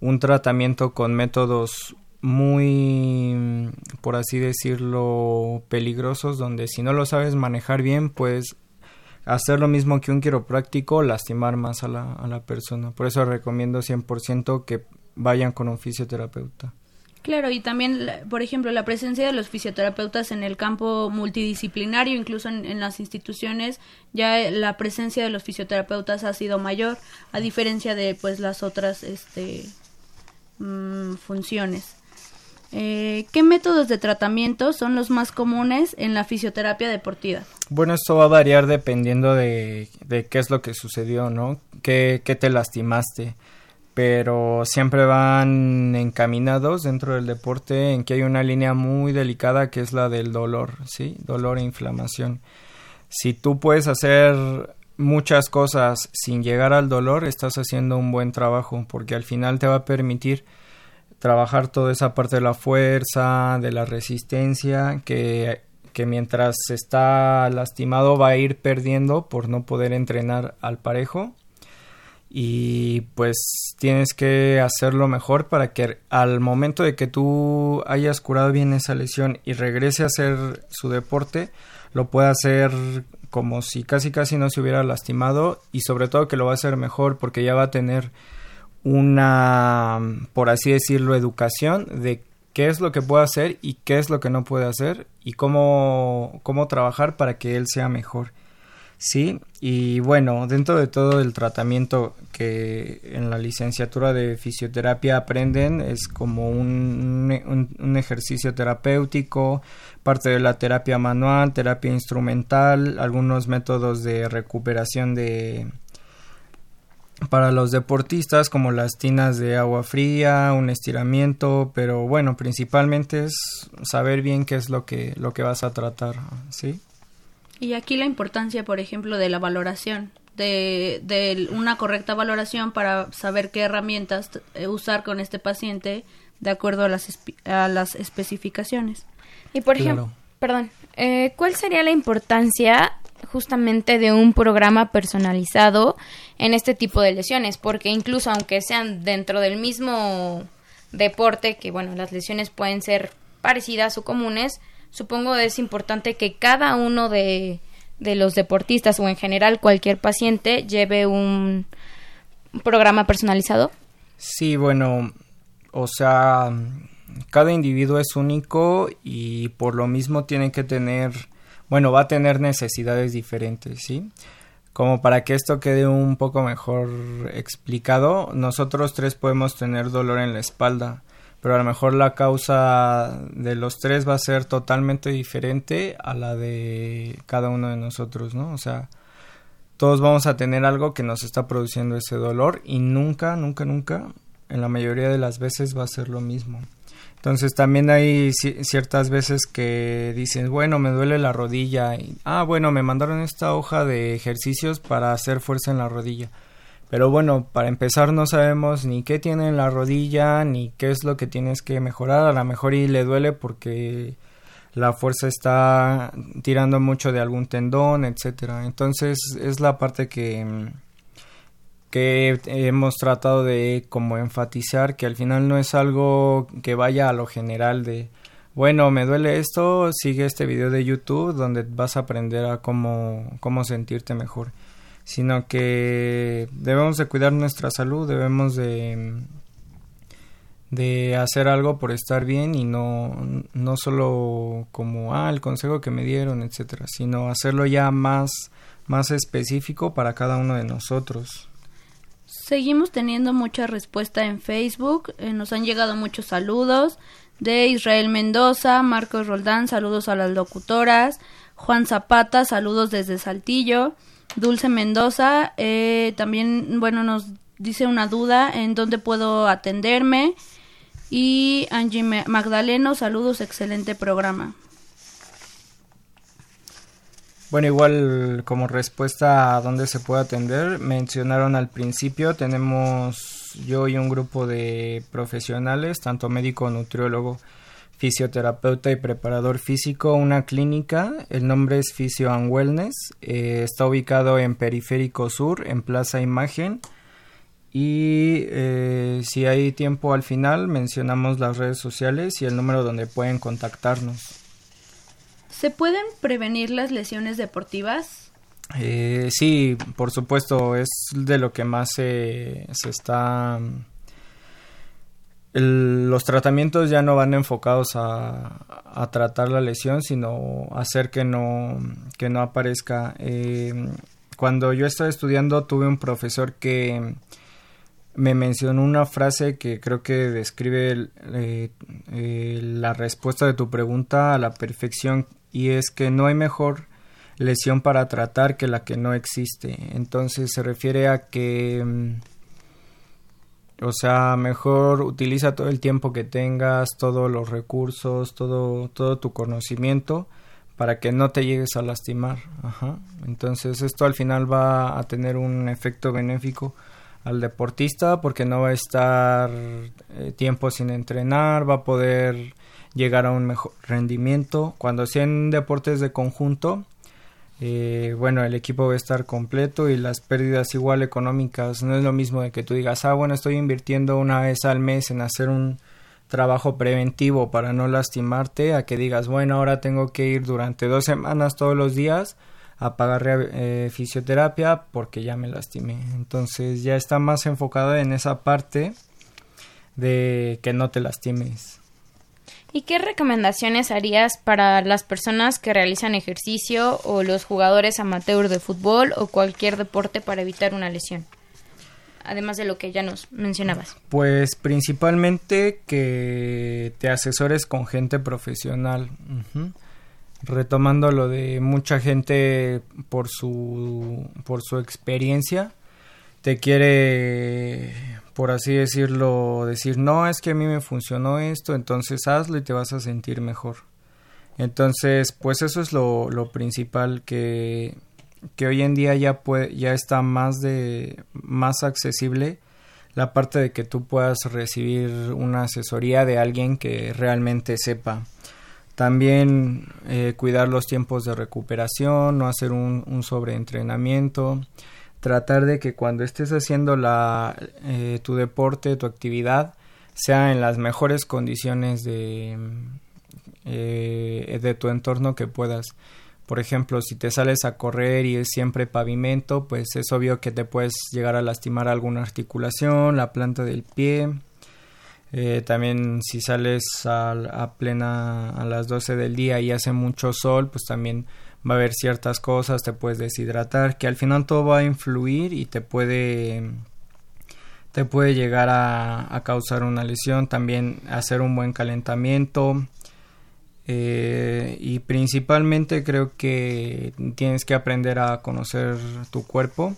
un tratamiento con métodos muy por así decirlo peligrosos donde si no lo sabes manejar bien pues hacer lo mismo que un quiropráctico, lastimar más a la, a la persona. Por eso recomiendo 100% que vayan con un fisioterapeuta. Claro, y también, por ejemplo, la presencia de los fisioterapeutas en el campo multidisciplinario, incluso en, las instituciones, ya la presencia de los fisioterapeutas ha sido mayor, a diferencia de pues las otras este, mm, funciones. Eh, ¿Qué métodos de tratamiento son los más comunes en la fisioterapia deportiva? Bueno, esto va a variar dependiendo de, de qué es lo que sucedió, ¿no? ¿Qué, ¿Qué, te lastimaste? Pero siempre van encaminados dentro del deporte en que hay una línea muy delicada que es la del dolor, ¿sí? Dolor e inflamación. Si tú puedes hacer muchas cosas sin llegar al dolor, estás haciendo un buen trabajo porque al final te va a permitir trabajar toda esa parte de la fuerza, de la resistencia, que, que mientras está lastimado va a ir perdiendo por no poder entrenar al parejo. Y pues tienes que hacerlo mejor para que al momento de que tú hayas curado bien esa lesión y regrese a hacer su deporte, lo pueda hacer como si casi casi no se hubiera lastimado y sobre todo que lo va a hacer mejor porque ya va a tener una, por así decirlo, educación de qué es lo que puede hacer y qué es lo que no puede hacer y cómo, cómo trabajar para que él sea mejor. Sí, y bueno, dentro de todo el tratamiento que en la licenciatura de fisioterapia aprenden es como un, un, ejercicio terapéutico, parte de la terapia manual, terapia instrumental, algunos métodos de recuperación de, para los deportistas como las tinas de agua fría, un estiramiento, pero bueno, principalmente es saber bien qué es lo que lo que vas a tratar, ¿sí? Y aquí la importancia, por ejemplo, de la valoración, de, de una correcta valoración para saber qué herramientas eh, usar con este paciente de acuerdo a las, a las especificaciones. Y por ejemplo, perdón, eh, ¿cuál sería la importancia justamente de un programa personalizado en este tipo de lesiones, porque incluso aunque sean dentro del mismo deporte, que bueno, las lesiones pueden ser parecidas o comunes, supongo es importante que cada uno de, de los deportistas o en general cualquier paciente lleve un programa personalizado. Sí, bueno, o sea, cada individuo es único y por lo mismo tiene que tener bueno, va a tener necesidades diferentes, ¿sí? Como para que esto quede un poco mejor explicado, nosotros tres podemos tener dolor en la espalda, pero a lo mejor la causa de los tres va a ser totalmente diferente a la de cada uno de nosotros, ¿no? O sea, todos vamos a tener algo que nos está produciendo ese dolor y nunca, nunca, nunca, en la mayoría de las veces va a ser lo mismo. Entonces también hay ciertas veces que dicen, bueno, me duele la rodilla. Ah, bueno, me mandaron esta hoja de ejercicios para hacer fuerza en la rodilla. Pero bueno, para empezar no sabemos ni qué tiene en la rodilla, ni qué es lo que tienes que mejorar. A lo mejor y le duele porque la fuerza está tirando mucho de algún tendón, etcétera. Entonces es la parte que que hemos tratado de como enfatizar que al final no es algo que vaya a lo general de bueno, me duele esto, sigue este video de YouTube donde vas a aprender a cómo, cómo sentirte mejor, sino que debemos de cuidar nuestra salud, debemos de, de hacer algo por estar bien y no, no solo como, ah, el consejo que me dieron, etcétera, sino hacerlo ya más, más específico para cada uno de nosotros. Seguimos teniendo mucha respuesta en Facebook, eh, nos han llegado muchos saludos de Israel Mendoza, Marcos Roldán, saludos a las locutoras, Juan Zapata, saludos desde Saltillo, Dulce Mendoza, eh, también, bueno, nos dice una duda en dónde puedo atenderme. Y Angie Magdaleno, saludos, excelente programa. Bueno, igual como respuesta a dónde se puede atender, mencionaron al principio, tenemos yo y un grupo de profesionales, tanto médico, nutriólogo, fisioterapeuta y preparador físico, una clínica, el nombre es Physio and Wellness, eh, está ubicado en Periférico Sur, en Plaza Imagen, y eh, si hay tiempo al final mencionamos las redes sociales y el número donde pueden contactarnos. ¿Se pueden prevenir las lesiones deportivas? Eh, sí, por supuesto, es de lo que más se, se está... los tratamientos ya no van enfocados a, tratar la lesión, sino hacer que no, que no aparezca. Eh, cuando yo estaba estudiando tuve un profesor que me mencionó una frase que creo que describe eh, la respuesta de tu pregunta a la perfección y es que no hay mejor lesión para tratar que la que no existe. Entonces se refiere a que, mm, o sea, mejor utiliza todo el tiempo que tengas, todos los recursos, todo, todo tu conocimiento para que no te llegues a lastimar. Ajá. Entonces esto al final va a tener un efecto benéfico al deportista porque no va a estar eh, tiempo sin entrenar, va a poder llegar a un mejor rendimiento. Cuando sean deportes de conjunto, eh, bueno, el equipo va a estar completo y las pérdidas igual económicas. No es lo mismo de que tú digas, ah, bueno, estoy invirtiendo una vez al mes en hacer un trabajo preventivo para no lastimarte, a que digas, bueno, ahora tengo que ir durante dos semanas todos los días a pagar eh, fisioterapia porque ya me lastimé. Entonces ya está más enfocado en esa parte de que no te lastimes. ¿Y qué recomendaciones harías para las personas que realizan ejercicio o los jugadores amateur de fútbol o cualquier deporte para evitar una lesión? Además de lo que ya nos mencionabas. Pues principalmente que te asesores con gente profesional. Retomando lo de mucha gente por su, por su experiencia, te quiere por así decirlo, decir, no, es que a mí me funcionó esto, entonces hazlo y te vas a sentir mejor. Entonces, pues eso es lo, lo principal que, que hoy en día ya, puede, ya está más, de, más accesible la parte de que tú puedas recibir una asesoría de alguien que realmente sepa. También eh, cuidar los tiempos de recuperación, no hacer un, un sobreentrenamiento tratar de que cuando estés haciendo la, eh, tu deporte, tu actividad, sea en las mejores condiciones de, eh, de tu entorno que puedas. Por ejemplo, si te sales a correr y es siempre pavimento, pues es obvio que te puedes llegar a lastimar alguna articulación, la planta del pie. Eh, también si sales a, a, plena a las 12 del día y hace mucho sol, pues también va a haber ciertas cosas, te puedes deshidratar, que al final todo va a influir y te puede te puede llegar a, causar una lesión, también hacer un buen calentamiento eh, y principalmente creo que tienes que aprender a conocer tu cuerpo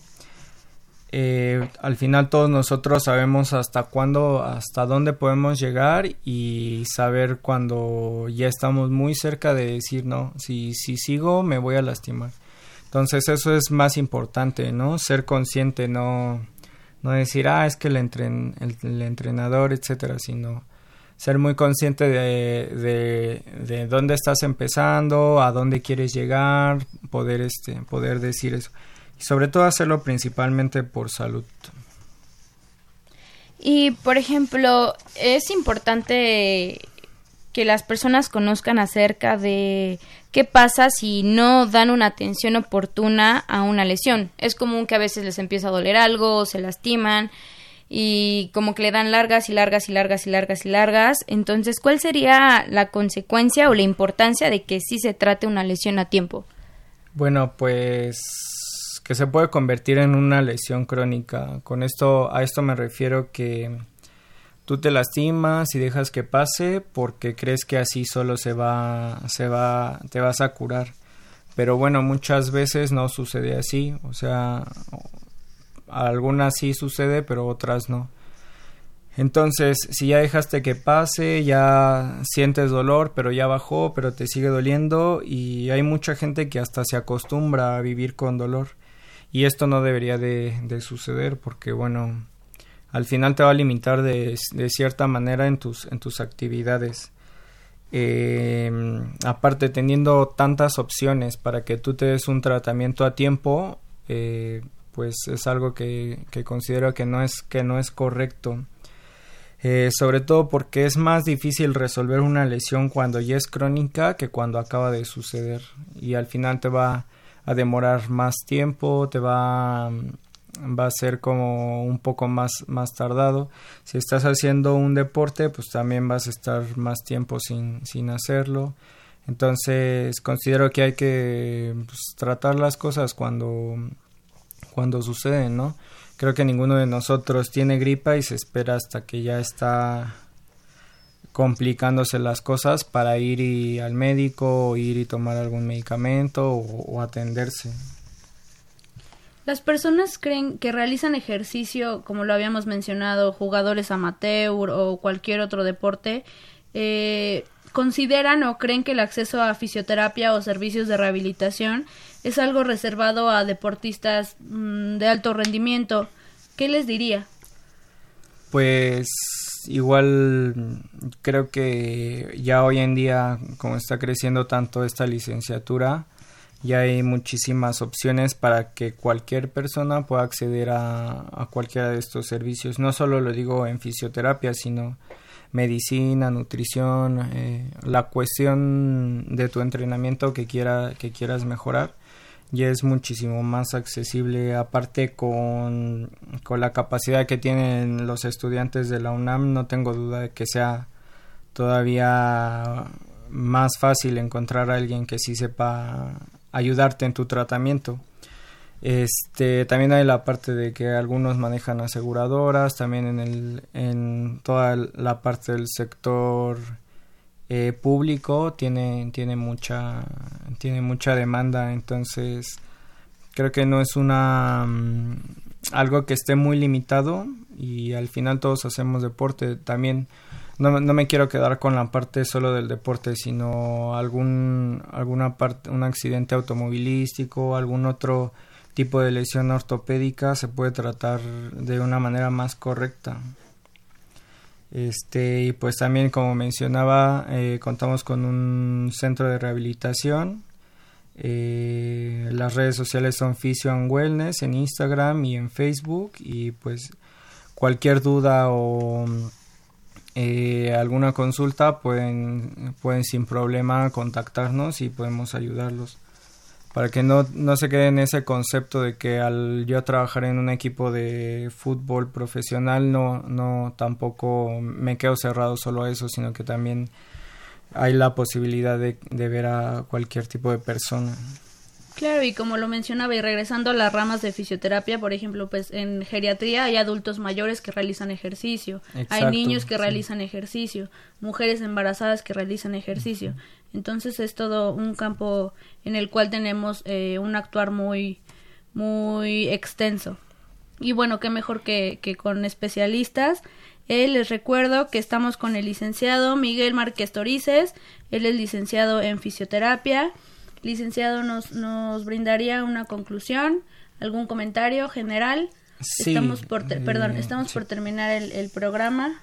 eh, al final todos nosotros sabemos hasta cuándo, hasta dónde podemos llegar y saber cuando ya estamos muy cerca de decir no, si, si sigo me voy a lastimar. Entonces eso es más importante, ¿no? Ser consciente, no, no decir, ah, es que el, entren, el, entrenador, etcétera, sino ser muy consciente de, de, dónde estás empezando, a dónde quieres llegar, poder, este, poder decir eso. Y sobre todo hacerlo principalmente por salud. Y, por ejemplo, es importante que las personas conozcan acerca de qué pasa si no dan una atención oportuna a una lesión. Es común que a veces les empieza a doler algo o se lastiman y como que le dan largas y largas y largas y largas y largas. Entonces, ¿cuál sería la consecuencia o la importancia de que sí se trate una lesión a tiempo? Bueno, pues que se puede convertir en una lesión crónica. Con esto a esto me refiero que tú te lastimas y dejas que pase porque crees que así solo se va se va te vas a curar. Pero bueno, muchas veces no sucede así, o sea, algunas sí sucede, pero otras no. Entonces, si ya dejaste que pase, ya sientes dolor, pero ya bajó, pero te sigue doliendo y hay mucha gente que hasta se acostumbra a vivir con dolor. Y esto no debería de, suceder porque, bueno, al final te va a limitar de, cierta manera en tus, en tus actividades. Em, aparte, teniendo tantas opciones para que tú te des un tratamiento a tiempo, eh, pues es algo que, considero que no es, que no es correcto. Eh, sobre todo porque es más difícil resolver una lesión cuando ya es crónica que cuando acaba de suceder y al final te va a demorar más tiempo, te va, va a ser como un poco más, más tardado. Si estás haciendo un deporte, pues también vas a estar más tiempo sin, sin hacerlo. Entonces considero que hay que pues, tratar las cosas cuando cuando suceden, ¿no? Creo que ninguno de nosotros tiene gripa y se espera hasta que ya está complicándose las cosas para ir y al médico o ir y tomar algún medicamento o, atenderse. Las personas creen que realizan ejercicio, como lo habíamos mencionado, jugadores amateur o cualquier otro deporte, eh, consideran o creen que el acceso a fisioterapia o servicios de rehabilitación es algo reservado a deportistas mm, de alto rendimiento. ¿Qué les diría? Pues igual creo que ya hoy en día, como está creciendo tanto esta licenciatura, ya hay muchísimas opciones para que cualquier persona pueda acceder a, a cualquiera de estos servicios. No solo lo digo en fisioterapia, sino medicina, nutrición, eh, la cuestión de tu entrenamiento que, quiera, que quieras mejorar ya es muchísimo más accesible aparte con, con la capacidad que tienen los estudiantes de la UNAM no tengo duda de que sea todavía más fácil encontrar a alguien que sí sepa ayudarte en tu tratamiento. Este, también hay la parte de que algunos manejan aseguradoras, también en, el, en toda la parte del sector eh, público tiene, tiene, mucha, tiene mucha demanda, entonces creo que no es una mm, algo que esté muy limitado y al final todos hacemos deporte también no, no, me quiero quedar con la parte solo del deporte sino algún alguna parte un accidente automovilístico algún otro tipo de lesión ortopédica se puede tratar de una manera más correcta. Este, y pues también, como mencionaba, eh, contamos con un centro de rehabilitación. Eh, las redes sociales son Physio and Wellness en Instagram y en Facebook. Y pues cualquier duda o eh, alguna consulta pueden, pueden sin problema contactarnos y podemos ayudarlos para que no, no se quede en ese concepto de que al yo trabajar en un equipo de fútbol profesional no, no tampoco me quedo cerrado solo a eso, sino que también hay la posibilidad de, de ver a cualquier tipo de persona. Claro, y como lo mencionaba, y regresando a las ramas de fisioterapia, por ejemplo, pues en geriatría hay adultos mayores que realizan ejercicio, hay niños que realizan ejercicio, mujeres embarazadas que realizan ejercicio. Entonces es todo un campo en el cual tenemos eh, un actuar muy, muy extenso. Y bueno, qué mejor que, que con especialistas. Eh, les recuerdo que estamos con el licenciado Miguel Márquez Torices, él es licenciado en fisioterapia licenciado nos, nos brindaría una conclusión, algún comentario general. estamos por, perdón, estamos por terminar el, el programa.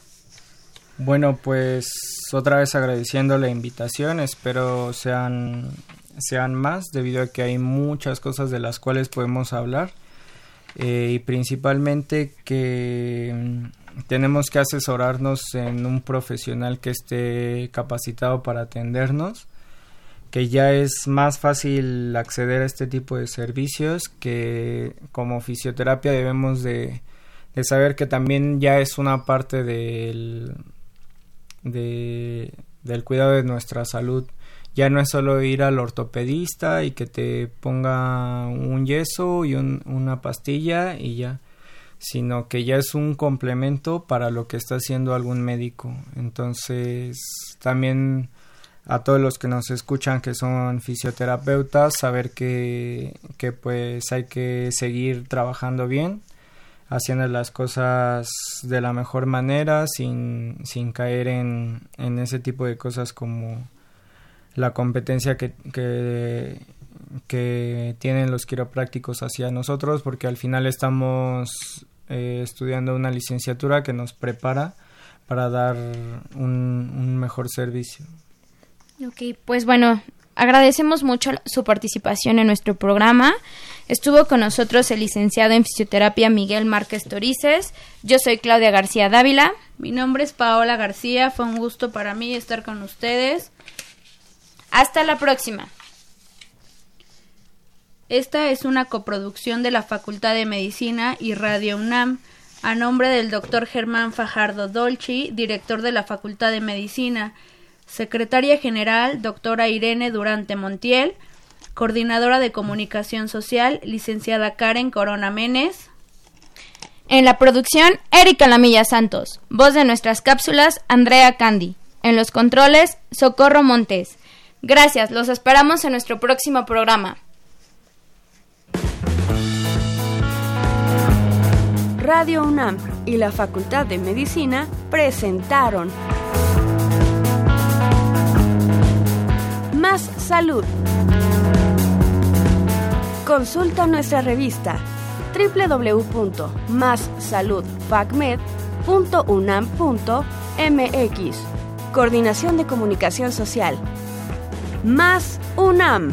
Bueno, pues otra vez agradeciendo la invitación, espero sean, sean más debido a que hay muchas cosas de las cuales podemos hablar eh, y principalmente que mm, tenemos que asesorarnos en un profesional que esté capacitado para atendernos que ya es más fácil acceder a este tipo de servicios que como fisioterapia debemos de, saber que también ya es una parte del, del cuidado de nuestra salud ya no es solo ir al ortopedista y que te ponga un yeso y una pastilla y ya, sino que ya es un complemento para lo que está haciendo algún médico. Entonces, también a todos los que nos escuchan que son fisioterapeutas, saber que, que pues hay que seguir trabajando bien, haciendo las cosas de la mejor manera, sin, sin caer en, en ese tipo de cosas como la competencia que, que, tienen los quiroprácticos hacia nosotros, porque al final estamos eh, estudiando una licenciatura que nos prepara para dar un, un mejor servicio. Ok, pues bueno, agradecemos mucho su participación en nuestro programa. Estuvo con nosotros el licenciado en fisioterapia Miguel Márquez Torices. Yo soy Claudia García Dávila. Mi nombre es Paola García. Fue un gusto para mí estar con ustedes. Hasta la próxima. Esta es una coproducción de la Facultad de Medicina y Radio UNAM, a nombre del doctor Germán Fajardo Dolci, director de la Facultad de Medicina, secretaria general, doctora Irene Durante Montiel, coordinadora de comunicación social, licenciada Karen Corona Menes. En la producción, Erika Lamilla Santos. Voz de nuestras cápsulas, Andrea Candy. En los controles, Socorro Montes. Gracias, los esperamos en nuestro próximo programa. Radio UNAM y la Facultad de Medicina presentaron Más Salud. Consulta nuestra revista www.massaludfacmed.unam.mx. Coordinación de Comunicación Social más UNAM.